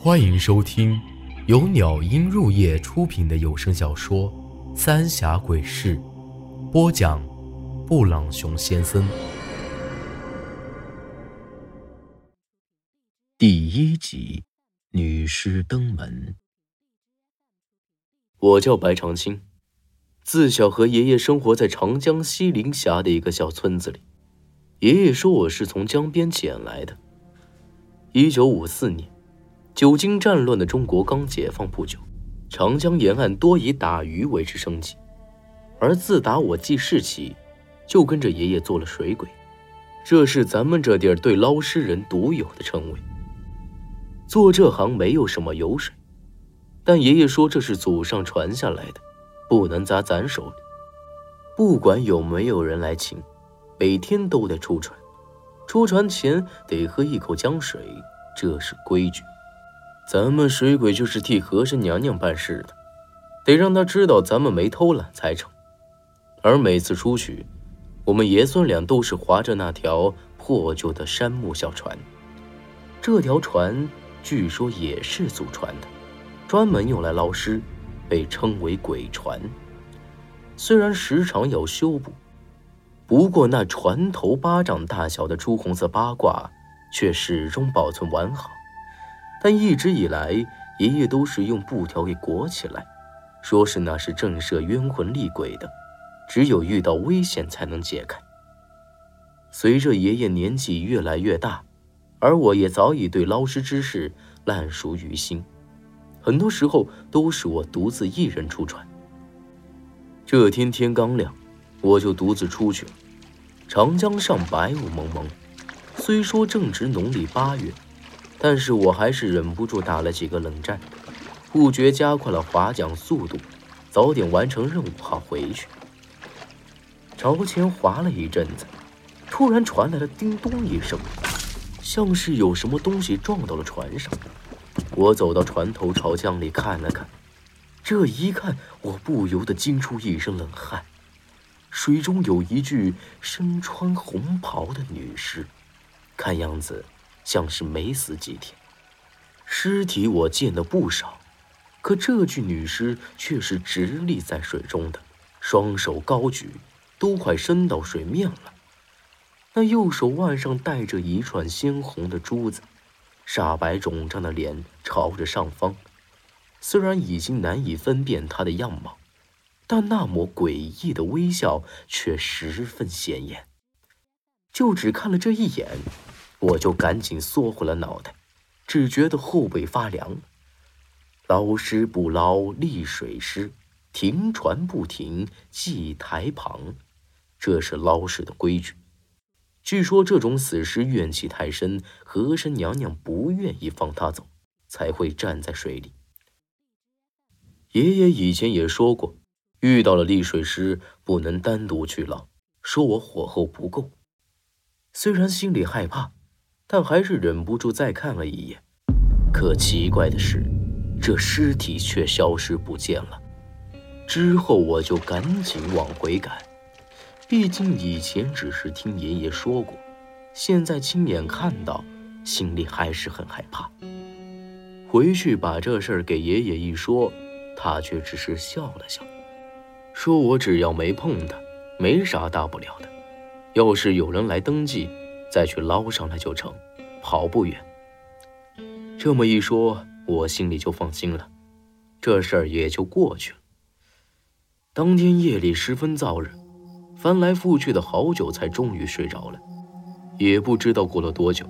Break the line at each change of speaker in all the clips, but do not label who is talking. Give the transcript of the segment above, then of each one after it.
欢迎收听由鸟音入夜出品的有声小说《三峡鬼事》，播讲：布朗熊先生。第一集，女尸登门。
我叫白长青，自小和爷爷生活在长江西陵峡的一个小村子里。爷爷说我是从江边捡来的。一九五四年。久经战乱的中国刚解放不久，长江沿岸多以打鱼维持生计，而自打我记事起，就跟着爷爷做了水鬼，这是咱们这地儿对捞尸人独有的称谓。做这行没有什么油水，但爷爷说这是祖上传下来的，不能砸咱手里。不管有没有人来请，每天都得出船，出船前得喝一口江水，这是规矩。咱们水鬼就是替和珅娘娘办事的，得让她知道咱们没偷懒才成。而每次出去，我们爷孙俩都是划着那条破旧的杉木小船。这条船据说也是祖传的，专门用来捞尸，被称为鬼船。虽然时常要修补，不过那船头巴掌大小的朱红色八卦却始终保存完好。但一直以来，爷爷都是用布条给裹起来，说是那是震慑冤魂厉鬼的，只有遇到危险才能解开。随着爷爷年纪越来越大，而我也早已对捞尸之事烂熟于心，很多时候都是我独自一人出船。这天天刚亮，我就独自出去了。长江上白雾蒙蒙，虽说正值农历八月。但是我还是忍不住打了几个冷战，不觉加快了划桨速度，早点完成任务好回去。朝前划了一阵子，突然传来了叮咚一声，像是有什么东西撞到了船上。我走到船头，朝江里看了看，这一看，我不由得惊出一身冷汗。水中有一具身穿红袍的女尸，看样子。像是没死几天，尸体我见的不少，可这具女尸却是直立在水中的，双手高举，都快伸到水面了。那右手腕上戴着一串鲜红的珠子，煞白肿胀的脸朝着上方，虽然已经难以分辨她的样貌，但那抹诡异的微笑却十分显眼。就只看了这一眼。我就赶紧缩回了脑袋，只觉得后背发凉。捞尸不捞立水尸，停船不停祭台旁，这是捞尸的规矩。据说这种死尸怨气太深，和珅娘娘不愿意放他走，才会站在水里。爷爷以前也说过，遇到了立水尸不能单独去捞，说我火候不够。虽然心里害怕。但还是忍不住再看了一眼，可奇怪的是，这尸体却消失不见了。之后我就赶紧往回赶，毕竟以前只是听爷爷说过，现在亲眼看到，心里还是很害怕。回去把这事儿给爷爷一说，他却只是笑了笑，说我只要没碰他，没啥大不了的。要是有人来登记。再去捞上来就成，跑不远。这么一说，我心里就放心了，这事儿也就过去了。当天夜里十分燥热，翻来覆去的好久，才终于睡着了。也不知道过了多久，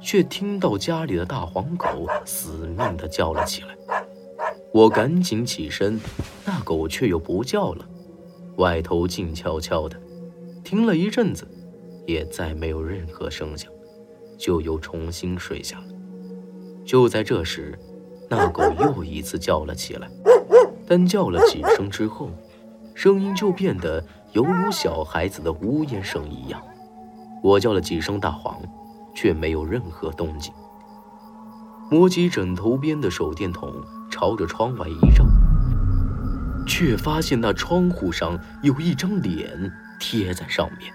却听到家里的大黄狗死命的叫了起来。我赶紧起身，那狗却又不叫了。外头静悄悄的，停了一阵子。也再没有任何声响，就又重新睡下了。就在这时，那狗又一次叫了起来，但叫了几声之后，声音就变得犹如小孩子的呜咽声一样。我叫了几声大黄，却没有任何动静。摸起枕头边的手电筒，朝着窗外一照，却发现那窗户上有一张脸贴在上面。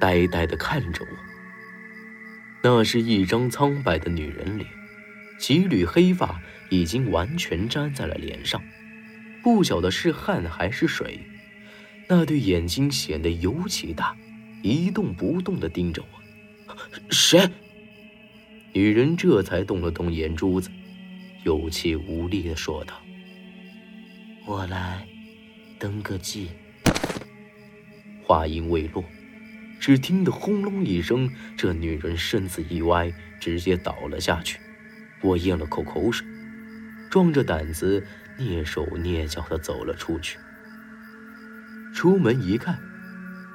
呆呆地看着我，那是一张苍白的女人脸，几缕黑发已经完全粘在了脸上，不晓得是汗还是水。那对眼睛显得尤其大，一动不动地盯着我。谁？女人这才动了动眼珠子，有气无力地说道：“
我来登个记。”
话音未落，只听得轰隆一声，这女人身子一歪，直接倒了下去。我咽了口口水，壮着胆子蹑手蹑脚地走了出去。出门一看，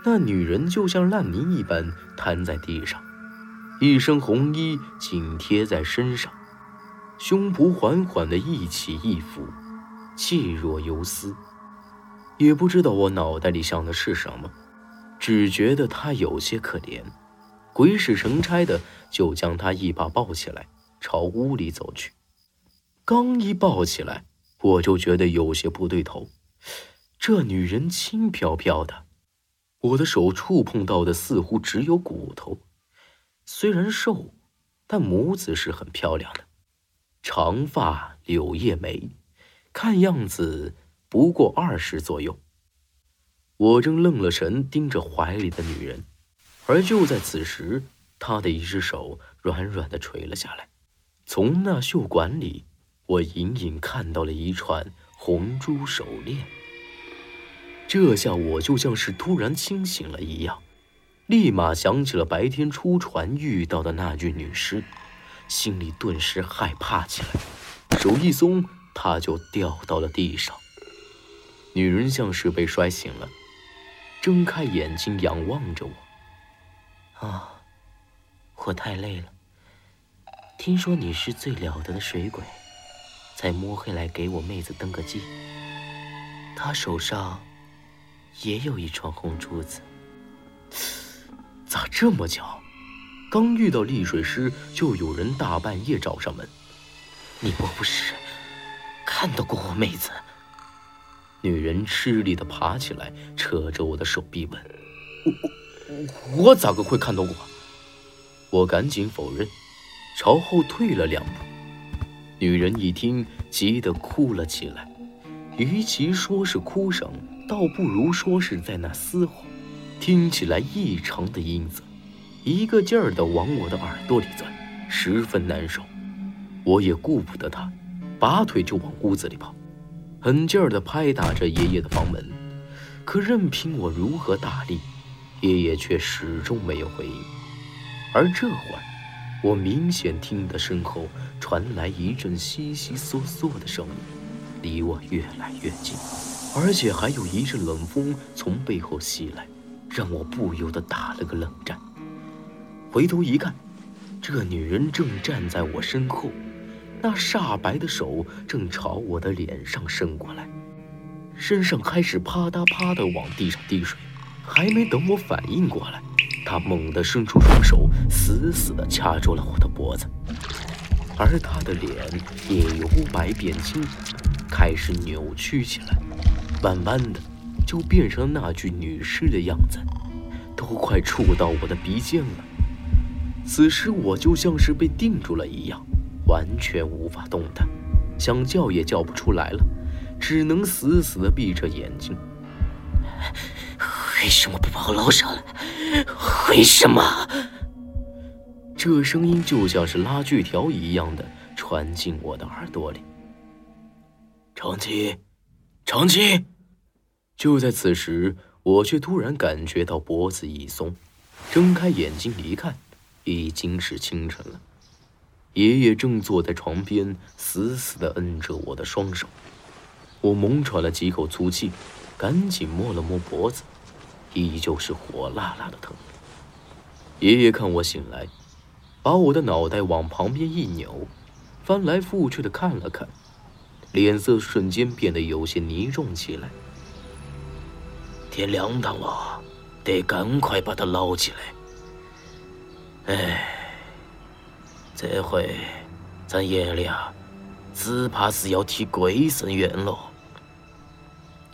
那女人就像烂泥一般瘫在地上，一身红衣紧贴在身上，胸脯缓缓地一起一伏，气若游丝。也不知道我脑袋里想的是什么，只觉得她有些可怜，鬼使神差的就将她一把抱起来，朝屋里走去。刚一抱起来，我就觉得有些不对头。这女人轻飘飘的，我的手触碰到的似乎只有骨头。虽然瘦，但模子是很漂亮的，长发柳叶眉，看样子不过二十左右。我正愣了神，盯着怀里的女人，而就在此时，她的一只手软软的垂了下来，从那袖管里，我隐隐看到了一串红珠手链。这下我就像是突然清醒了一样，立马想起了白天出船遇到的那具女尸，心里顿时害怕起来，手一松，她就掉到了地上。女人像是被摔醒了，睁开眼睛仰望着
我。啊，我太累了。听说你是最了得的水鬼，才摸黑来给我妹子登个记。她手上。也有一串红珠子，
咋这么巧？刚遇到丽水师，就有人大半夜找上门。
你莫不是看到过我妹子？
女人吃力的爬起来，扯着我的手臂问：“我我我咋个会看到过？”我赶紧否认，朝后退了两步。女人一听，急得哭了起来。与其说是哭声，倒不如说是在那嘶吼，听起来异常的阴森，一个劲儿的往我的耳朵里钻，十分难受。我也顾不得他，拔腿就往屋子里跑，狠劲儿的拍打着爷爷的房门。可任凭我如何大力，爷爷却始终没有回应。而这会儿，我明显听得身后传来一阵悉悉嗦嗦的声音，离我越来越近。而且还有一阵冷风从背后袭来，让我不由得打了个冷战。回头一看，这女人正站在我身后，那煞白的手正朝我的脸上伸过来，身上开始啪嗒啪嗒往地上滴水。还没等我反应过来，他猛地伸出双手，死死地掐住了我的脖子，而他的脸也由白变青，开始扭曲起来。慢慢的，就变成那具女尸的样子，都快触到我的鼻尖了。此时我就像是被定住了一样，完全无法动弹，想叫也叫不出来了，只能死死的闭着眼睛。
为什么不把我捞上来？为什么？
这声音就像是拉锯条一样的传进我的耳朵里。长青，长青。就在此时，我却突然感觉到脖子一松，睁开眼睛一看，已经是清晨了。爷爷正坐在床边，死死地摁着我的双手。我猛喘了几口粗气，赶紧摸了摸脖子，依旧是火辣辣的疼。爷爷看我醒来，把我的脑袋往旁边一扭，翻来覆去的看了看，脸色瞬间变得有些凝重起来。
天凉堂了，得赶快把他捞起来。哎，这回咱爷俩只怕是要替鬼神冤了。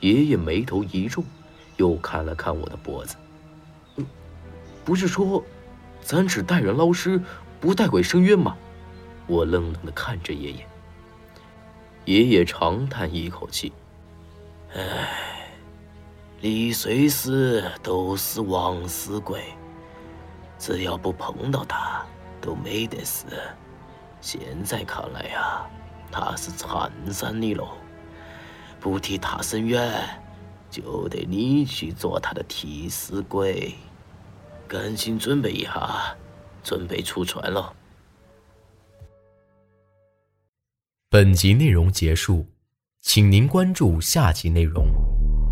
爷爷眉头一皱，又看了看我的脖子。不是说咱只带人捞尸，不带鬼伸冤吗？我愣愣的看着爷爷。爷爷长叹一口气：“
唉，你随时都是枉死鬼，只要不碰到他，都没得事。现在看来呀，他是缠上你喽，不替他伸冤，就得你去做他的替死鬼。赶紧准备一下，准备出船了。”
本集内容结束，请您关注下集内容。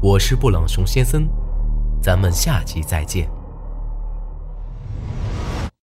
我是布朗熊先生，咱们下集再见。